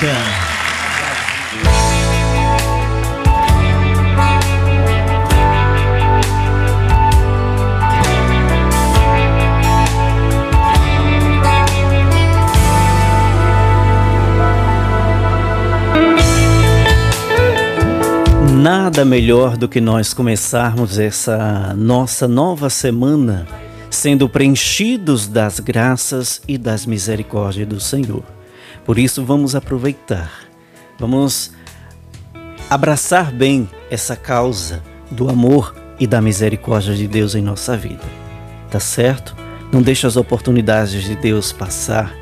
vida. Nada melhor do que nós começarmos essa nossa nova semana sendo preenchidos das graças e das misericórdias do Senhor. Por isso, vamos aproveitar, vamos abraçar bem essa causa do amor e da misericórdia de Deus em nossa vida. Tá certo? Não deixe as oportunidades de Deus passar.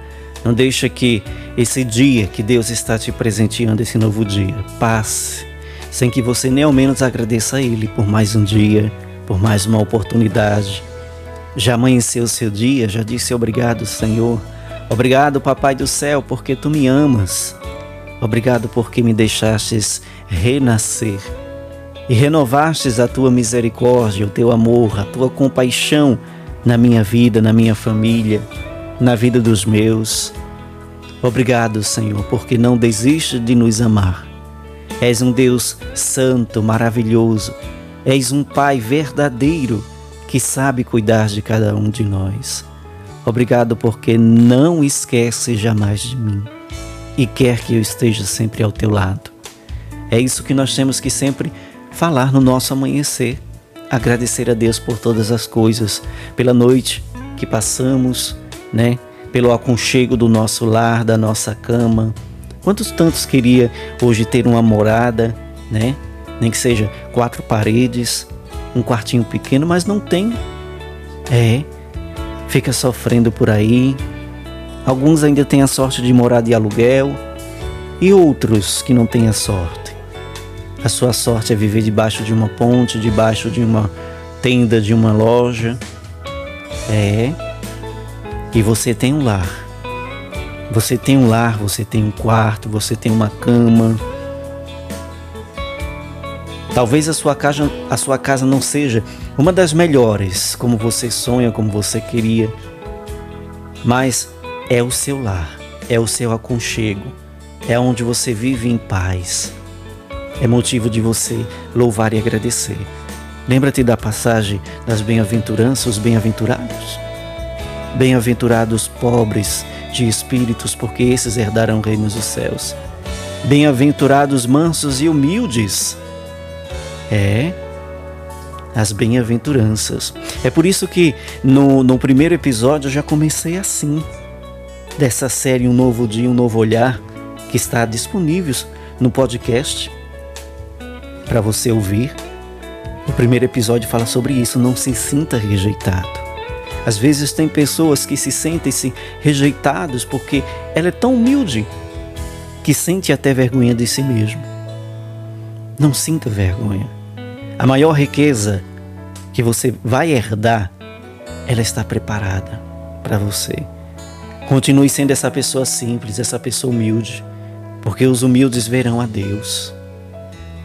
Não deixe que esse dia que Deus está te presenteando, esse novo dia, passe sem que você nem ao menos agradeça a Ele por mais um dia, por mais uma oportunidade, já amanheceu o seu dia, já disse obrigado, Senhor. Obrigado, Papai do céu, porque tu me amas. Obrigado porque me deixastes renascer e renovastes a tua misericórdia, o teu amor, a tua compaixão na minha vida, na minha família, na vida dos meus. Obrigado, Senhor, porque não desiste de nos amar. És um Deus santo, maravilhoso. És um Pai verdadeiro que sabe cuidar de cada um de nós. Obrigado porque não esquece jamais de mim e quer que eu esteja sempre ao teu lado. É isso que nós temos que sempre falar no nosso amanhecer. Agradecer a Deus por todas as coisas, pela noite que passamos, né? Pelo aconchego do nosso lar, da nossa cama. Quantos tantos queria hoje ter uma morada, né? Nem que seja quatro paredes, um quartinho pequeno, mas não tem. É, fica sofrendo por aí. Alguns ainda têm a sorte de morar de aluguel e outros que não têm a sorte. A sua sorte é viver debaixo de uma ponte, debaixo de uma tenda, de uma loja. É. E você tem um lar. Você tem um lar, você tem um quarto, você tem uma cama Talvez a sua casa, a sua casa não seja uma das melhores, como você sonha, como você queria, mas é o seu lar, é o seu aconchego, é onde você vive em paz. É motivo de você louvar e agradecer. Lembra-te da passagem das bem-aventuranças, os bem-aventurados? Bem-aventurados pobres de espíritos, porque esses herdarão reinos dos céus. Bem-aventurados mansos e humildes, é as bem-aventuranças. É por isso que no, no primeiro episódio eu já comecei assim, dessa série Um Novo Dia, Um Novo Olhar, que está disponível no podcast para você ouvir. O primeiro episódio fala sobre isso, não se sinta rejeitado. Às vezes tem pessoas que se sentem-se rejeitados porque ela é tão humilde que sente até vergonha de si mesmo. Não sinta vergonha. A maior riqueza que você vai herdar, ela está preparada para você. Continue sendo essa pessoa simples, essa pessoa humilde, porque os humildes verão a Deus.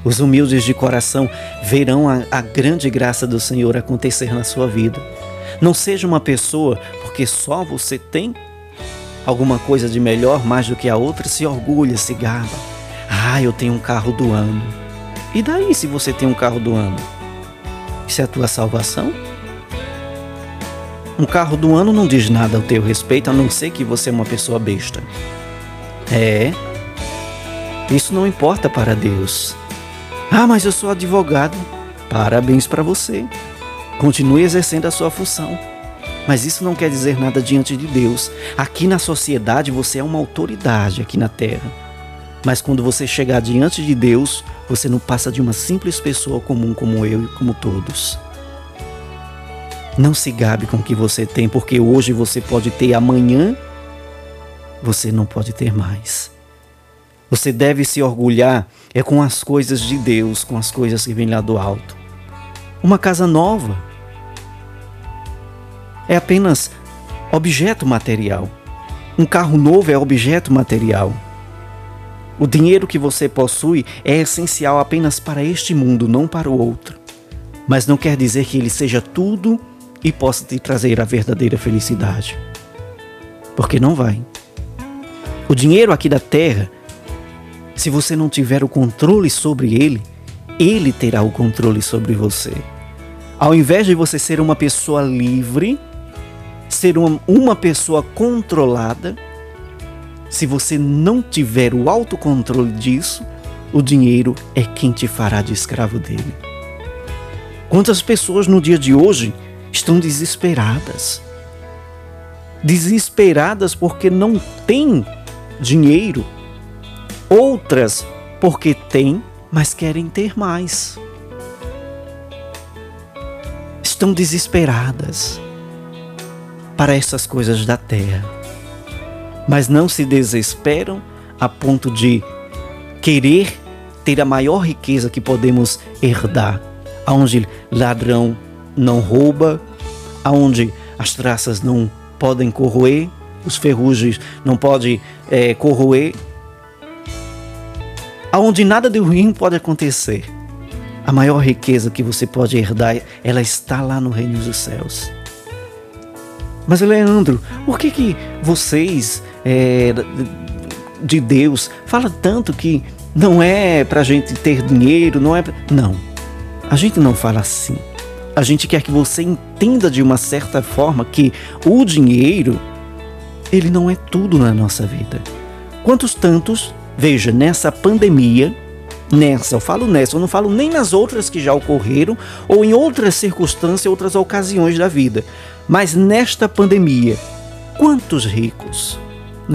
Os humildes de coração verão a, a grande graça do Senhor acontecer na sua vida. Não seja uma pessoa porque só você tem alguma coisa de melhor mais do que a outra, se orgulha, se gaba. Ah, eu tenho um carro do ano. E daí se você tem um carro do ano? Isso é a tua salvação? Um carro do ano não diz nada ao teu respeito, a não ser que você é uma pessoa besta. É. Isso não importa para Deus. Ah, mas eu sou advogado. Parabéns para você. Continue exercendo a sua função. Mas isso não quer dizer nada diante de Deus. Aqui na sociedade você é uma autoridade aqui na terra. Mas quando você chegar diante de Deus, você não passa de uma simples pessoa comum como eu e como todos. Não se gabe com o que você tem, porque hoje você pode ter, amanhã você não pode ter mais. Você deve se orgulhar é com as coisas de Deus, com as coisas que vêm lá do alto. Uma casa nova é apenas objeto material. Um carro novo é objeto material. O dinheiro que você possui é essencial apenas para este mundo, não para o outro. Mas não quer dizer que ele seja tudo e possa te trazer a verdadeira felicidade. Porque não vai. O dinheiro aqui da terra, se você não tiver o controle sobre ele, ele terá o controle sobre você. Ao invés de você ser uma pessoa livre, ser uma, uma pessoa controlada, se você não tiver o autocontrole disso, o dinheiro é quem te fará de escravo dele. Quantas pessoas no dia de hoje estão desesperadas? Desesperadas porque não têm dinheiro, outras porque têm, mas querem ter mais. Estão desesperadas para essas coisas da terra, mas não se desesperam a ponto de querer ter a maior riqueza que podemos herdar, aonde ladrão não rouba, aonde as traças não podem corroer, os ferrugem não podem é, corroer, aonde nada de ruim pode acontecer. A maior riqueza que você pode herdar, ela está lá no reino dos céus. Mas Leandro, por que que vocês é, de Deus fala tanto que não é para a gente ter dinheiro, não é pra... não. A gente não fala assim. A gente quer que você entenda de uma certa forma que o dinheiro ele não é tudo na nossa vida. Quantos tantos, veja, nessa pandemia, nessa, eu falo nessa, eu não falo nem nas outras que já ocorreram ou em outras circunstâncias, outras ocasiões da vida. Mas nesta pandemia, quantos ricos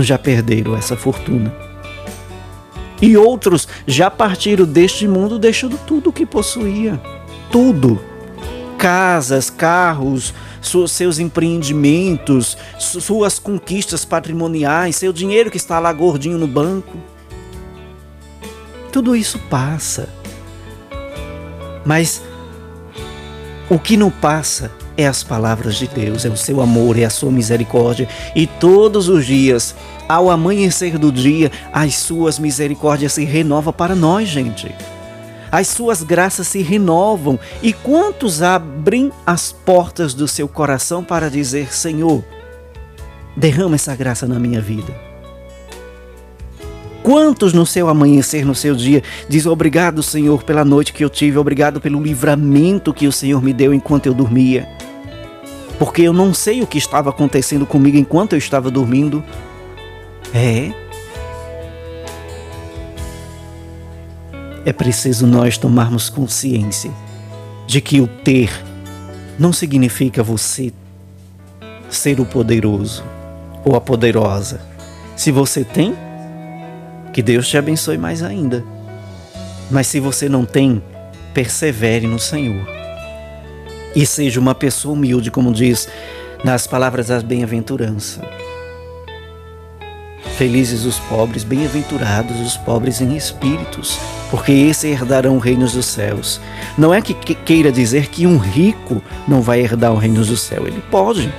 já perderam essa fortuna? E outros já partiram deste mundo deixando tudo o que possuía. Tudo. Casas, carros, seus empreendimentos, suas conquistas patrimoniais, seu dinheiro que está lá gordinho no banco. Tudo isso passa. Mas o que não passa é as palavras de Deus, é o seu amor, é a sua misericórdia. E todos os dias, ao amanhecer do dia, as suas misericórdias se renovam para nós, gente. As suas graças se renovam. E quantos abrem as portas do seu coração para dizer: Senhor, derrama essa graça na minha vida? Quantos no seu amanhecer, no seu dia, diz obrigado, Senhor, pela noite que eu tive, obrigado pelo livramento que o Senhor me deu enquanto eu dormia? Porque eu não sei o que estava acontecendo comigo enquanto eu estava dormindo. É. É preciso nós tomarmos consciência de que o ter não significa você ser o poderoso ou a poderosa. Se você tem, que Deus te abençoe mais ainda. Mas se você não tem, persevere no Senhor. E seja uma pessoa humilde, como diz nas palavras das bem-aventurança. Felizes os pobres, bem-aventurados os pobres em espíritos, porque esses herdarão o reino dos céus. Não é que queira dizer que um rico não vai herdar o reino dos céus. Ele pode.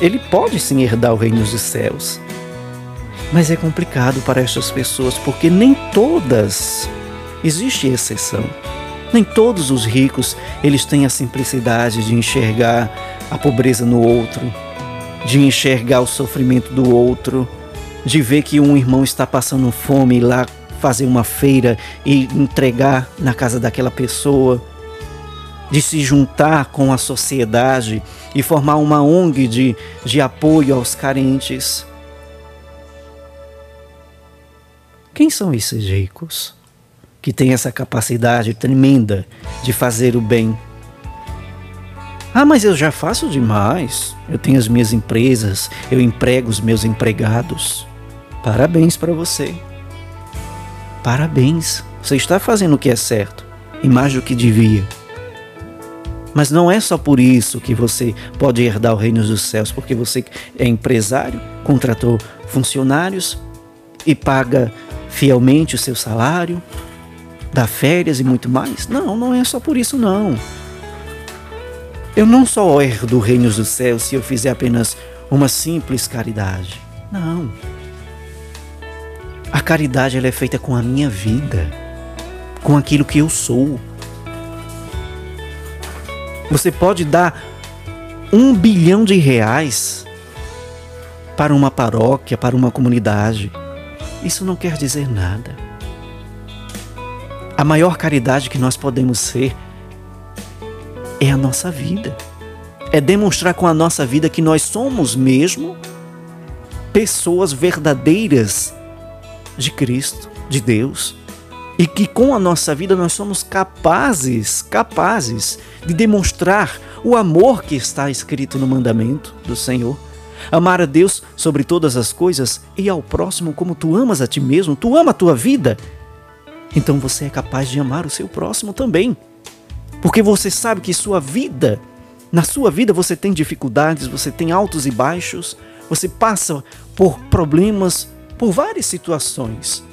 Ele pode sim herdar o reino dos céus. Mas é complicado para essas pessoas porque nem todas existe exceção. Nem todos os ricos eles têm a simplicidade de enxergar a pobreza no outro, de enxergar o sofrimento do outro, de ver que um irmão está passando fome e lá fazer uma feira e entregar na casa daquela pessoa, de se juntar com a sociedade e formar uma ONG de, de apoio aos carentes. Quem são esses ricos que têm essa capacidade tremenda de fazer o bem? Ah, mas eu já faço demais. Eu tenho as minhas empresas, eu emprego os meus empregados. Parabéns para você. Parabéns. Você está fazendo o que é certo e mais do que devia. Mas não é só por isso que você pode herdar o reino dos céus, porque você é empresário, contratou funcionários e paga fielmente o seu salário, dá férias e muito mais? Não, não é só por isso não. Eu não só herdo o reino dos céus se eu fizer apenas uma simples caridade. Não. A caridade ela é feita com a minha vida, com aquilo que eu sou. Você pode dar um bilhão de reais para uma paróquia, para uma comunidade. Isso não quer dizer nada. A maior caridade que nós podemos ser é a nossa vida. É demonstrar com a nossa vida que nós somos mesmo pessoas verdadeiras de Cristo, de Deus. E que com a nossa vida nós somos capazes, capazes de demonstrar o amor que está escrito no mandamento do Senhor. Amar a Deus sobre todas as coisas e ao próximo como tu amas a ti mesmo, tu ama a tua vida. Então você é capaz de amar o seu próximo também. Porque você sabe que sua vida, na sua vida você tem dificuldades, você tem altos e baixos, você passa por problemas, por várias situações.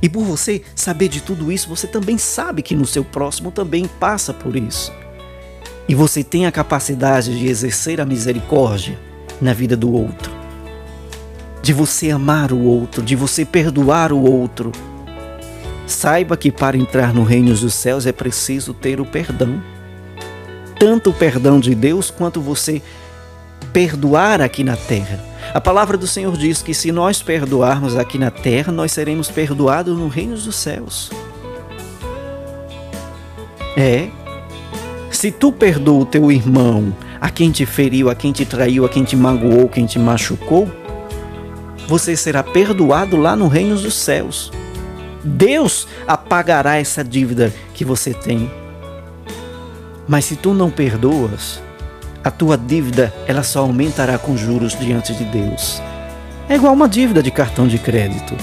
E por você saber de tudo isso, você também sabe que no seu próximo também passa por isso. E você tem a capacidade de exercer a misericórdia na vida do outro. De você amar o outro, de você perdoar o outro. Saiba que para entrar no reino dos céus é preciso ter o perdão. Tanto o perdão de Deus quanto você perdoar aqui na terra. A palavra do Senhor diz que se nós perdoarmos aqui na terra, nós seremos perdoados no reino dos céus. É. Se tu perdoa o teu irmão, a quem te feriu, a quem te traiu, a quem te magoou, quem te machucou, você será perdoado lá no reino dos céus. Deus apagará essa dívida que você tem. Mas se tu não perdoas, a tua dívida ela só aumentará com juros diante de Deus. É igual uma dívida de cartão de crédito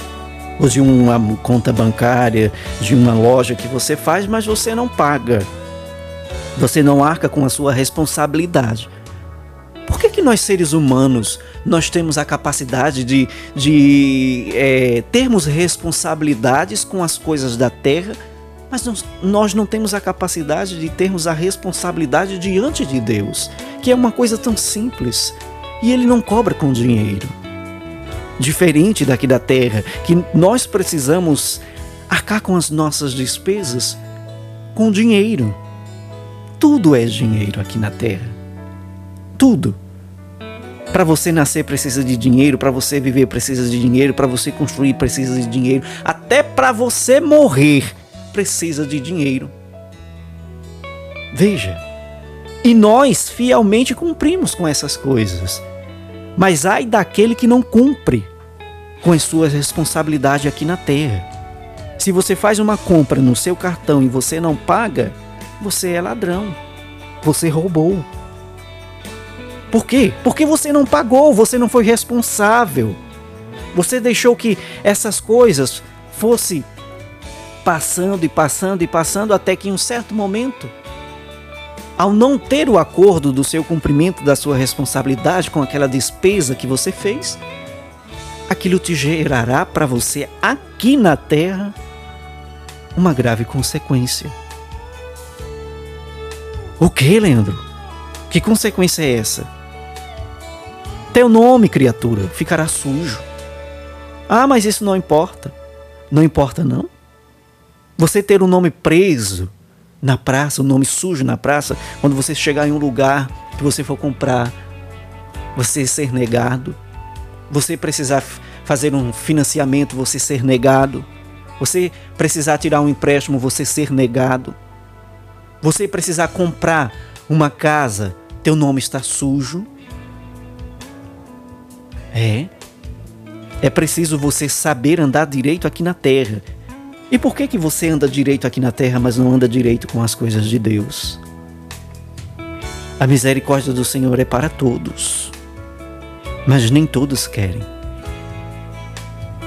ou de uma conta bancária, de uma loja que você faz, mas você não paga. Você não arca com a sua responsabilidade. Por que, que nós seres humanos nós temos a capacidade de, de é, termos responsabilidades com as coisas da terra mas nós não temos a capacidade de termos a responsabilidade diante de Deus, que é uma coisa tão simples. E Ele não cobra com dinheiro. Diferente daqui da terra, que nós precisamos arcar com as nossas despesas com dinheiro. Tudo é dinheiro aqui na terra. Tudo. Para você nascer precisa de dinheiro, para você viver precisa de dinheiro, para você construir precisa de dinheiro, até para você morrer precisa de dinheiro. Veja, e nós fielmente cumprimos com essas coisas. Mas ai daquele que não cumpre com as suas responsabilidades aqui na terra. Se você faz uma compra no seu cartão e você não paga, você é ladrão. Você roubou. Por quê? Porque você não pagou, você não foi responsável. Você deixou que essas coisas fossem passando e passando e passando até que em um certo momento, ao não ter o acordo do seu cumprimento da sua responsabilidade com aquela despesa que você fez, aquilo te gerará para você aqui na terra uma grave consequência. O que, Leandro? Que consequência é essa? Teu nome, criatura, ficará sujo. Ah, mas isso não importa. Não importa, não? Você ter o um nome preso na praça, o um nome sujo na praça, quando você chegar em um lugar que você for comprar, você ser negado, você precisar fazer um financiamento, você ser negado, você precisar tirar um empréstimo, você ser negado, você precisar comprar uma casa, teu nome está sujo. É. É preciso você saber andar direito aqui na terra e por que que você anda direito aqui na terra, mas não anda direito com as coisas de Deus? A misericórdia do Senhor é para todos, mas nem todos querem.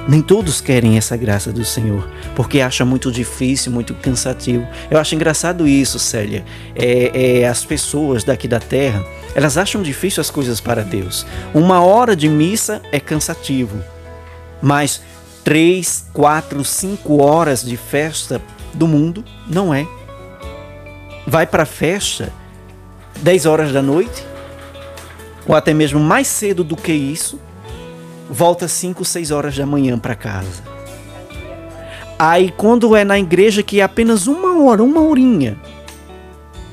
Nem todos querem essa graça do Senhor, porque acha muito difícil, muito cansativo. Eu acho engraçado isso, Célia. É, é, as pessoas daqui da terra, elas acham difícil as coisas para Deus. Uma hora de missa é cansativo, mas três, quatro, cinco horas de festa do mundo, não é. Vai para a festa 10 horas da noite, ou até mesmo mais cedo do que isso, volta 5, 6 horas da manhã para casa. Aí quando é na igreja que é apenas uma hora, uma horinha,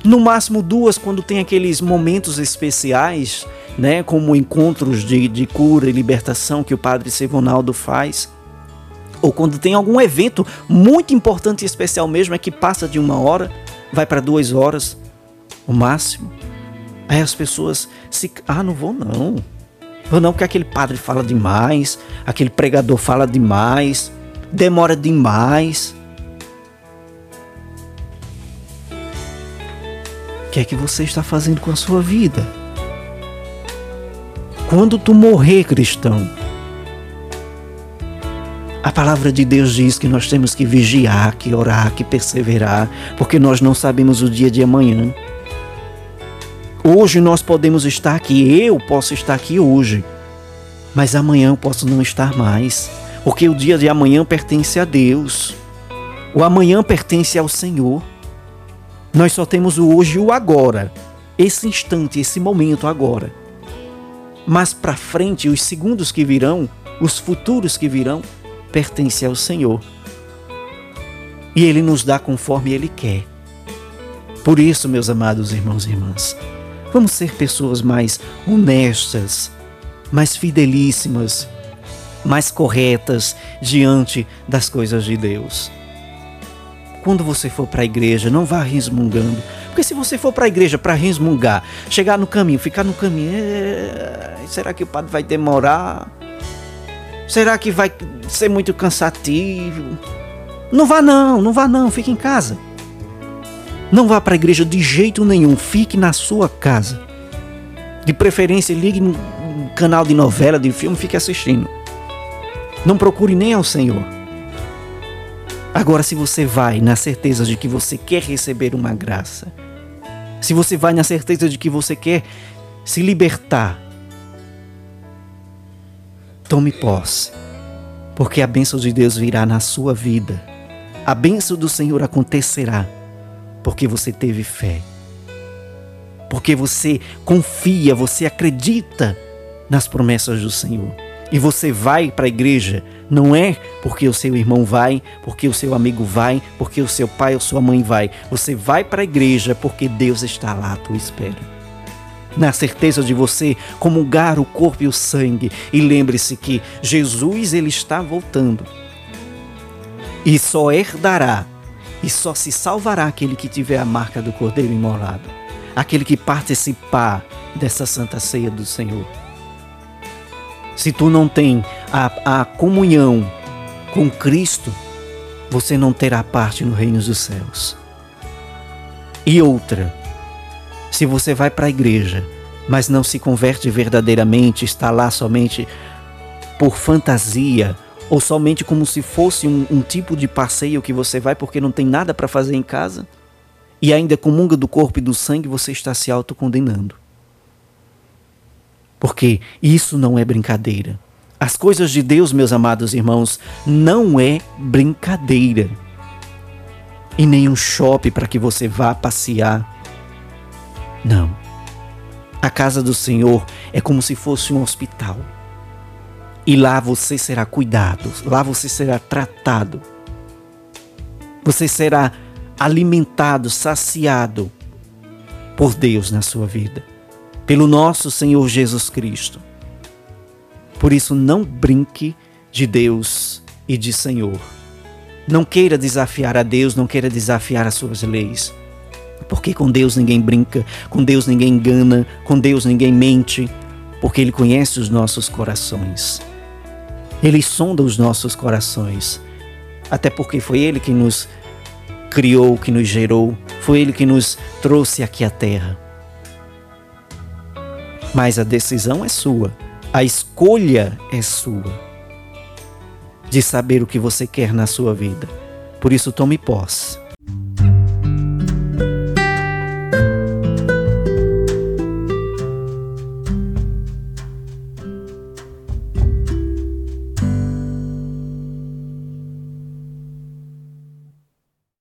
no máximo duas quando tem aqueles momentos especiais né, como encontros de, de cura e libertação que o Padre Sevonaldo faz, ou quando tem algum evento muito importante e especial mesmo, é que passa de uma hora, vai para duas horas, o máximo. Aí as pessoas se. Ah, não vou não. Vou não, porque aquele padre fala demais, aquele pregador fala demais, demora demais. O que é que você está fazendo com a sua vida? Quando tu morrer, cristão, a palavra de Deus diz que nós temos que vigiar, que orar, que perseverar, porque nós não sabemos o dia de amanhã. Hoje nós podemos estar aqui, eu posso estar aqui hoje, mas amanhã eu posso não estar mais, porque o dia de amanhã pertence a Deus. O amanhã pertence ao Senhor. Nós só temos o hoje e o agora, esse instante, esse momento agora. Mas para frente, os segundos que virão, os futuros que virão, pertence ao Senhor. E Ele nos dá conforme Ele quer. Por isso, meus amados irmãos e irmãs, Vamos ser pessoas mais honestas, mais fidelíssimas, mais corretas diante das coisas de Deus. Quando você for para a igreja, não vá resmungando. Porque se você for para a igreja para resmungar, chegar no caminho, ficar no caminho, é... será que o padre vai demorar? Será que vai ser muito cansativo? Não vá não, não vá não, fique em casa. Não vá para a igreja de jeito nenhum, fique na sua casa. De preferência, ligue no canal de novela, de filme, fique assistindo. Não procure nem ao Senhor. Agora, se você vai na certeza de que você quer receber uma graça, se você vai na certeza de que você quer se libertar, tome posse, porque a bênção de Deus virá na sua vida. A bênção do Senhor acontecerá porque você teve fé. Porque você confia, você acredita nas promessas do Senhor. E você vai para a igreja não é porque o seu irmão vai, porque o seu amigo vai, porque o seu pai ou sua mãe vai. Você vai para a igreja porque Deus está lá à tua espera. Na certeza de você comungar o corpo e o sangue. E lembre-se que Jesus ele está voltando. E só herdará e só se salvará aquele que tiver a marca do Cordeiro imolado, aquele que participar dessa santa ceia do Senhor. Se tu não tem a, a comunhão com Cristo, você não terá parte no reino dos céus. E outra, se você vai para a igreja, mas não se converte verdadeiramente, está lá somente por fantasia, ou somente como se fosse um, um tipo de passeio que você vai porque não tem nada para fazer em casa? E ainda comunga do corpo e do sangue, você está se autocondenando. Porque isso não é brincadeira. As coisas de Deus, meus amados irmãos, não é brincadeira. E nem um shopping para que você vá passear. Não. A casa do Senhor é como se fosse um hospital. E lá você será cuidado, lá você será tratado. Você será alimentado, saciado por Deus na sua vida, pelo nosso Senhor Jesus Cristo. Por isso, não brinque de Deus e de Senhor. Não queira desafiar a Deus, não queira desafiar as suas leis. Porque com Deus ninguém brinca, com Deus ninguém engana, com Deus ninguém mente, porque Ele conhece os nossos corações. Ele sonda os nossos corações. Até porque foi Ele que nos criou, que nos gerou, foi Ele que nos trouxe aqui à terra. Mas a decisão é sua, a escolha é sua de saber o que você quer na sua vida. Por isso, tome posse.